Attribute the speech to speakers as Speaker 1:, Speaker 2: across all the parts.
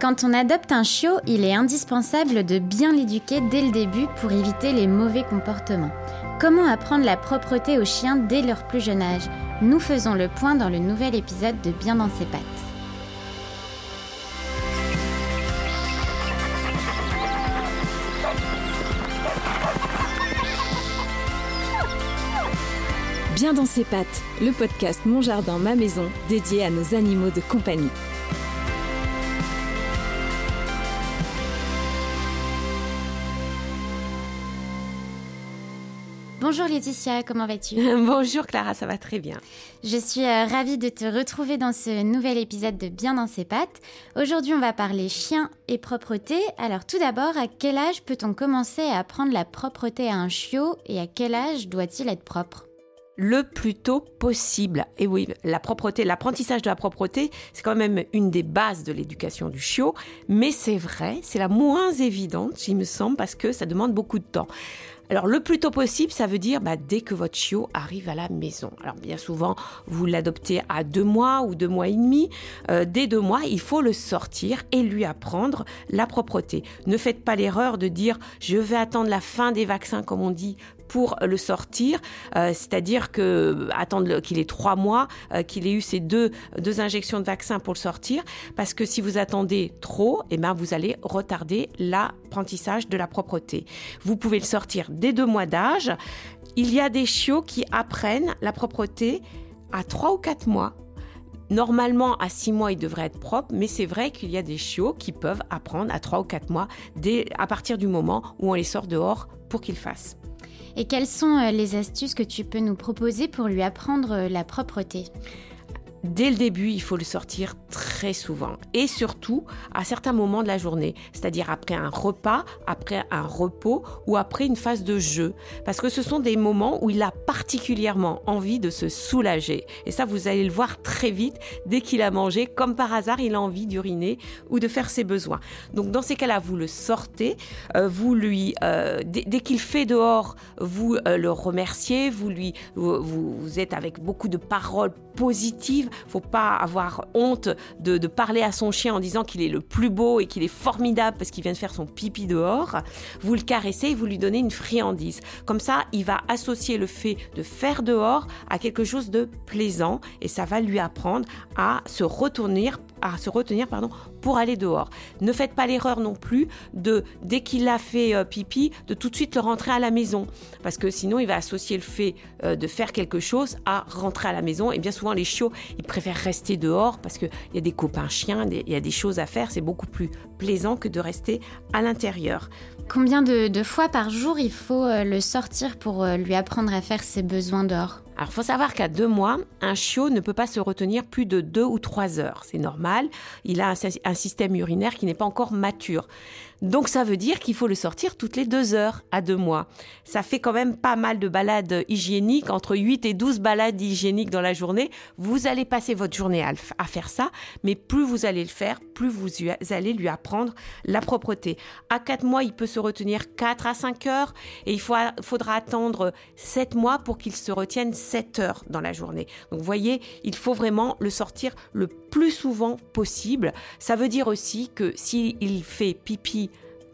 Speaker 1: Quand on adopte un chiot, il est indispensable de bien l'éduquer dès le début pour éviter les mauvais comportements. Comment apprendre la propreté aux chiens dès leur plus jeune âge? Nous faisons le point dans le nouvel épisode de Bien dans ses pattes.
Speaker 2: Bien dans ses pattes, le podcast Mon Jardin, ma maison, dédié à nos animaux de compagnie.
Speaker 1: Bonjour Laetitia, comment vas-tu
Speaker 3: Bonjour Clara, ça va très bien.
Speaker 1: Je suis euh, ravie de te retrouver dans ce nouvel épisode de Bien dans ses pattes. Aujourd'hui, on va parler chien et propreté. Alors tout d'abord, à quel âge peut-on commencer à apprendre la propreté à un chiot et à quel âge doit-il être propre?
Speaker 3: Le plus tôt possible. Et oui, la propreté, l'apprentissage de la propreté, c'est quand même une des bases de l'éducation du chiot, mais c'est vrai, c'est la moins évidente, il me semble, parce que ça demande beaucoup de temps. Alors le plus tôt possible, ça veut dire bah, dès que votre chiot arrive à la maison. Alors bien souvent, vous l'adoptez à deux mois ou deux mois et demi. Euh, dès deux mois, il faut le sortir et lui apprendre la propreté. Ne faites pas l'erreur de dire je vais attendre la fin des vaccins, comme on dit, pour le sortir, euh, c'est-à-dire que attendre qu'il ait trois mois, euh, qu'il ait eu ces deux, deux injections de vaccin pour le sortir, parce que si vous attendez trop, eh ben vous allez retarder l'apprentissage de la propreté. Vous pouvez le sortir dès deux mois d'âge. Il y a des chiots qui apprennent la propreté à trois ou quatre mois. Normalement, à six mois, il devrait être propre, mais c'est vrai qu'il y a des chiots qui peuvent apprendre à trois ou quatre mois dès, à partir du moment où on les sort dehors pour qu'ils fassent.
Speaker 1: Et quelles sont euh, les astuces que tu peux nous proposer pour lui apprendre euh, la propreté?
Speaker 3: Dès le début, il faut le sortir très souvent et surtout à certains moments de la journée, c'est-à-dire après un repas, après un repos ou après une phase de jeu, parce que ce sont des moments où il a particulièrement envie de se soulager. Et ça, vous allez le voir très vite dès qu'il a mangé, comme par hasard, il a envie d'uriner ou de faire ses besoins. Donc dans ces cas-là, vous le sortez, euh, vous lui, euh, dès, qu'il fait dehors, vous euh, le remerciez, vous lui, vous, vous êtes avec beaucoup de paroles positives faut pas avoir honte de, parler à son chien en disant qu'il est le plus beau et qu'il est formidable parce qu'il vient de faire son pipi dehors. Vous le caressez et vous lui donnez une friandise. Comme ça, il va associer le fait de faire dehors à quelque chose de plaisant et ça va lui apprendre à se à se retenir pardon, pour aller dehors. Ne faites pas l'erreur non plus de, dès qu'il a fait euh, pipi, de tout de suite le rentrer à la maison. Parce que sinon, il va associer le fait euh, de faire quelque chose à rentrer à la maison. Et bien souvent, les chiots, ils préfèrent rester dehors parce qu'il y a des copains chiens, il y a des choses à faire. C'est beaucoup plus plaisant que de rester à l'intérieur.
Speaker 1: Combien de, fois par jour il faut euh, le sortir pour lui apprendre à faire ses besoins dehors
Speaker 3: alors, il faut savoir qu'à deux mois, un chiot ne peut pas se retenir plus de deux ou trois heures. C'est normal. Il a un, système urinaire qui n'est pas encore mature. Donc, ça veut dire qu'il faut le sortir toutes les deux heures à deux mois. Ça fait quand même pas mal de balades hygiéniques, entre 8 et 12 balades hygiéniques dans la journée. Vous allez passer votre journée à, faire ça, mais plus vous allez le faire, plus vous allez lui apprendre la propreté. À quatre mois, il peut se retenir 4 à 5 heures et il faudra attendre 7 mois pour qu'il se retienne 7 heures dans la journée. Donc vous voyez, il faut vraiment le sortir le plus souvent possible. Ça veut dire aussi que s'il fait pipi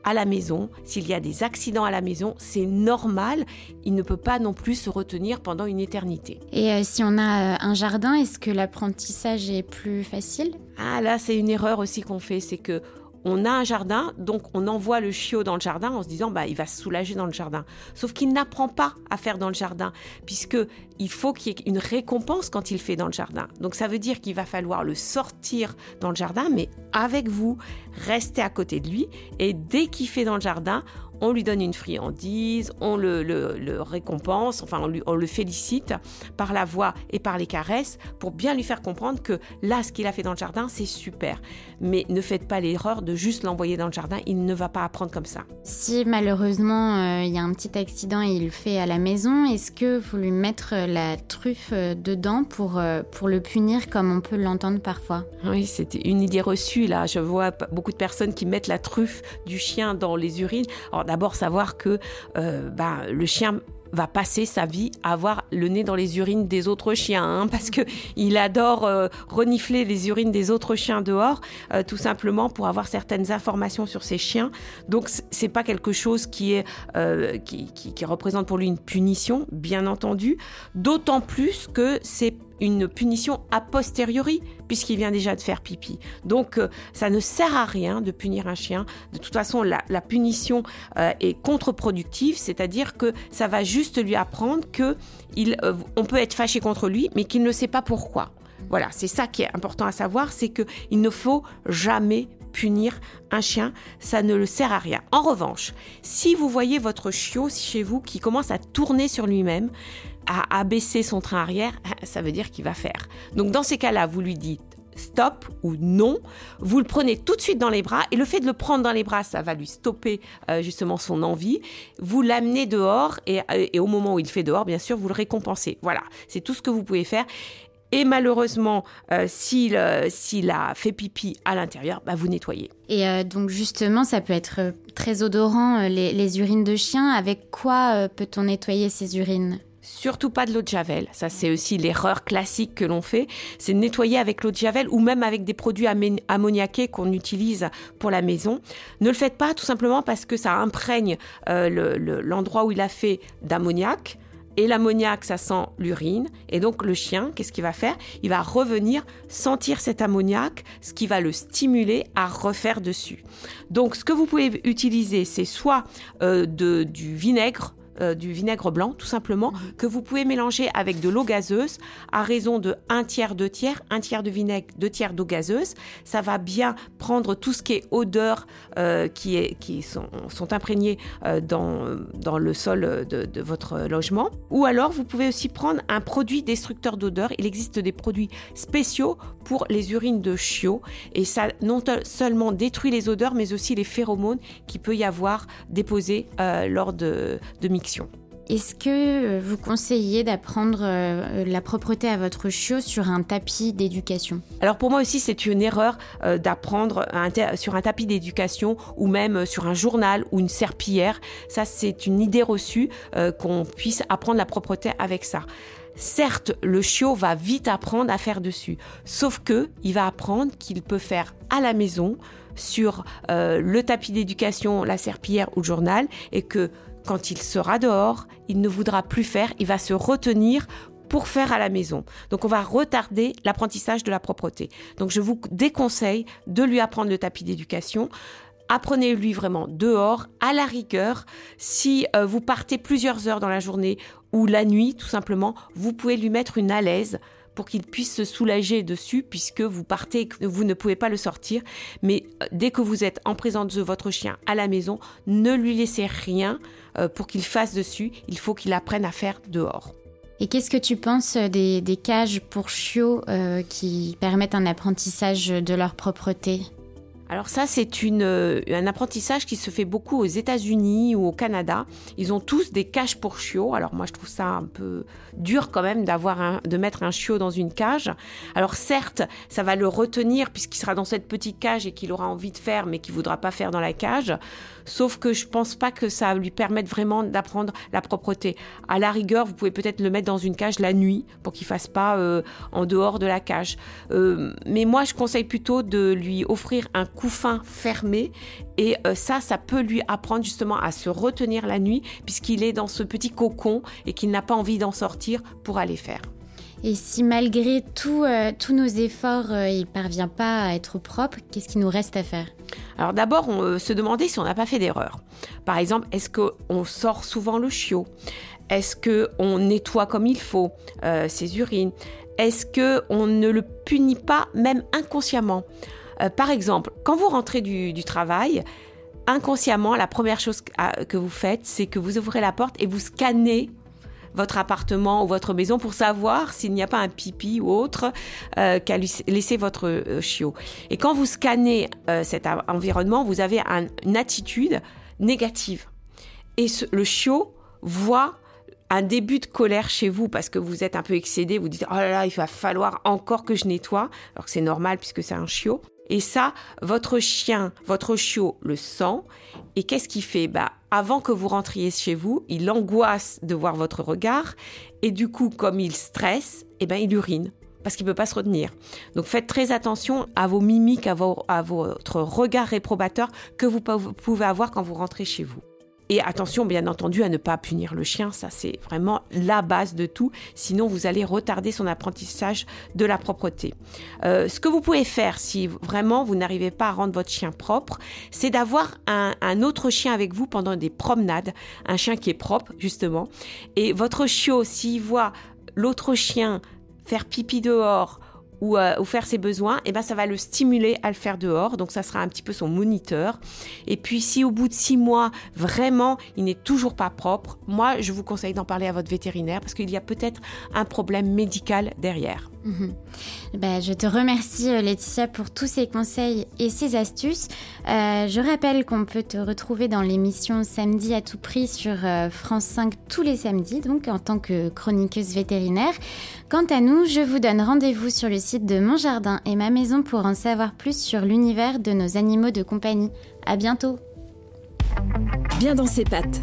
Speaker 3: à la maison, s'il y a des accidents à la maison, c'est normal. Il ne peut pas non plus se retenir pendant une éternité.
Speaker 1: Et euh, si on a euh, un jardin, est-ce que l'apprentissage est plus facile?
Speaker 3: Ah là, c'est une erreur aussi qu'on fait, c'est que on a un jardin, donc on envoie le chiot dans le jardin en se disant bah il va se soulager dans le jardin. Sauf qu'il n'apprend pas à faire dans le jardin puisque il faut qu'il y ait une récompense quand il fait dans le jardin. Donc ça veut dire qu'il va falloir le sortir dans le jardin mais avec vous, rester à côté de lui et dès qu'il fait dans le jardin, on lui donne une friandise, on le, récompense, enfin on, on, le félicite par la voix et par les caresses pour bien lui faire comprendre que là, ce qu'il a fait dans le jardin, c'est super. Mais ne faites pas l'erreur de juste l'envoyer dans le jardin, il ne va pas apprendre comme ça.
Speaker 1: Si malheureusement euh, il y a un petit accident et il le fait à la maison, est-ce que vous lui mettre la truffe euh, dedans pour, euh, pour le punir comme on peut l'entendre parfois?
Speaker 3: Oui, c'était une idée reçue là. Je vois beaucoup de personnes qui mettent la truffe du chien dans les urines d'abord savoir que euh, bah, le chien va passer sa vie à avoir le nez dans les urines des autres chiens, hein, parce que il adore euh, renifler les urines des autres chiens dehors, euh, tout simplement pour avoir certaines informations sur ces chiens. Donc c'est pas quelque chose qui est euh, qui, qui représente pour lui une punition, bien entendu. D'autant plus que c'est une punition a posteriori, puisqu'il vient déjà de faire pipi. Donc, euh, ça ne sert à rien de punir un chien. De toute façon, la, punition euh, est contre-productive, c'est-à-dire que ça va juste lui apprendre que il, euh, on peut être fâché contre lui, mais qu'il ne sait pas pourquoi. Voilà, c'est ça qui est important à savoir, c'est qu'il ne faut jamais punir un chien, ça ne le sert à rien. En revanche, si vous voyez votre chiot chez vous qui commence à tourner sur lui-même, à abaisser son train arrière, ça veut dire qu'il va faire. Donc dans ces cas-là, vous lui dites stop ou non, vous le prenez tout de suite dans les bras et le fait de le prendre dans les bras, ça va lui stopper euh, justement son envie. Vous l'amenez dehors et, et, au moment où il fait dehors, bien sûr, vous le récompensez. Voilà, c'est tout ce que vous pouvez faire. Et malheureusement, euh, s'il a fait pipi à l'intérieur, bah, vous nettoyez.
Speaker 1: Et donc justement, ça peut être très odorant, les, les urines de chien. Avec quoi peut-on nettoyer ces urines?
Speaker 3: Surtout pas de l'eau de javel. Ça, c'est aussi l'erreur classique que l'on fait. C'est nettoyer avec l'eau de javel ou même avec des produits ammoniaqués qu'on utilise pour la maison. Ne le faites pas tout simplement parce que ça imprègne euh, l'endroit où il a fait d'ammoniac. Et l'ammoniac, ça sent l'urine. Et donc, le chien, qu'est-ce qu'il va faire? Il va revenir sentir cet ammoniac, ce qui va le stimuler à refaire dessus. Donc, ce que vous pouvez utiliser, c'est soit euh, du vinaigre, euh, du vinaigre blanc, tout simplement, mhm. que vous pouvez mélanger avec de l'eau gazeuse à raison de 1 tiers, 2 tiers, 1 tiers de vinaigre, 2 tiers d'eau gazeuse. Ça va bien prendre tout ce qui est odeur euh, qui, est, qui sont, sont imprégnées euh, dans, dans le sol de, de, votre logement. Ou alors, vous pouvez aussi prendre un produit destructeur d'odeur. Il existe des produits spéciaux pour les urines de chiots et ça non seulement détruit les odeurs, mais aussi les phéromones qui peut y avoir déposés lors de, de
Speaker 1: est-ce que euh, vous conseillez d'apprendre euh, la propreté à votre chiot sur un tapis d'éducation?
Speaker 3: Alors pour moi aussi c'est une erreur euh, d'apprendre sur un tapis d'éducation ou même sur un journal ou une serpillière. Ça c'est une idée reçue qu'on puisse apprendre la propreté avec ça. Certes, le chiot va vite apprendre à faire dessus, sauf que il va apprendre qu'il peut faire à la maison sur le tapis d'éducation, la serpillière ou le journal et que quand il sera dehors, il ne voudra plus faire, il va se retenir pour faire à la maison. Donc on va retarder l'apprentissage de la propreté. Donc je vous déconseille de lui apprendre le tapis d'éducation. Apprenez-lui vraiment dehors, à la rigueur. Si euh, vous partez plusieurs heures dans la journée ou la nuit, tout simplement, vous pouvez lui mettre une alaise pour qu'il puisse se soulager dessus puisque vous partez et que vous ne pouvez pas le sortir. Mais euh, dès que vous êtes en présence de votre chien à la maison, ne lui laissez rien euh, pour qu'il fasse dessus. Il faut qu'il apprenne à faire dehors.
Speaker 1: Et qu'est-ce que tu penses des, cages pour chiots euh, qui permettent un apprentissage de leur propreté?
Speaker 3: Alors ça, c'est euh, un apprentissage qui se fait beaucoup aux États-Unis ou au Canada. Ils ont tous des cages pour chiots. Alors moi, je trouve ça un peu dur quand même d'avoir de mettre un chiot dans une cage. Alors certes, ça va le retenir puisqu'il sera dans cette petite cage et qu'il aura envie de faire, mais qu'il voudra pas faire dans la cage. Sauf que je pense pas que ça lui permette vraiment d'apprendre la propreté. À la rigueur, vous pouvez peut-être le mettre dans une cage la nuit pour qu'il fasse pas euh, en dehors de la cage. Euh, mais moi, je conseille plutôt de lui offrir un couffin fermé. Et euh, ça, ça peut lui apprendre justement à se retenir la nuit puisqu'il est dans ce petit cocon et qu'il n'a pas envie d'en sortir pour aller faire.
Speaker 1: Et si malgré tout, euh, tous nos efforts, euh, il ne parvient pas à être propre, qu'est-ce qu'il nous reste à faire?
Speaker 3: Alors d'abord, on se demander si on n'a pas fait d'erreur. Par exemple, est-ce qu'on sort souvent le chiot? Est-ce qu'on nettoie comme il faut ses urines? Est-ce qu'on ne le punit pas même inconsciemment? Euh, par exemple, quand vous rentrez du, travail, inconsciemment, la première chose que vous faites, c'est que vous ouvrez la porte et vous scannez votre appartement ou votre maison pour savoir s'il n'y a pas un pipi ou autre euh, qu'a laissé votre euh, chiot. Et quand vous scannez cet environnement, vous avez une attitude négative. Et le chiot voit un début de colère chez vous parce que vous êtes un peu excédé, vous dites oh là là, il va falloir encore que je nettoie, alors que c'est normal puisque c'est un chiot. Et ça, votre chien, votre chiot le sent. Et qu'est-ce qu'il fait? Bah, Avant que vous rentriez chez vous, il angoisse de voir votre regard. Et du coup, comme il stresse, eh ben, il urine parce qu'il ne peut pas se retenir. Donc faites très attention à vos mimiques, à, à votre regard réprobateur que vous pouvez avoir quand vous rentrez chez vous. Et attention, bien entendu, à ne pas punir le chien, ça c'est vraiment la base de tout, sinon vous allez retarder son apprentissage de la propreté. Euh, ce que vous pouvez faire si vraiment vous n'arrivez pas à rendre votre chien propre, c'est d'avoir un, un, autre chien avec vous pendant des promenades, un chien qui est propre justement, et votre chiot, s'il voit l'autre chien faire pipi dehors euh, ou, faire ses besoins, et eh ben ça va le stimuler à le faire dehors. Donc ça sera un petit peu son moniteur. Et puis si au bout de six mois, vraiment, il n'est toujours pas propre, moi je vous conseille d'en parler à votre vétérinaire parce qu'il y a peut-être un problème médical derrière.
Speaker 1: Mhm. Ben, je te remercie euh, Laetitia pour tous ces conseils et ces astuces. Euh, je rappelle qu'on peut te retrouver dans l'émission Samedi à tout prix sur France 5 tous les samedis, donc en tant que chroniqueuse vétérinaire. Quant à nous, je vous donne rendez-vous sur le site de Mon Jardin et ma maison pour en savoir plus sur l'univers de nos animaux de compagnie. À bientôt.
Speaker 2: Bien dans ses pattes,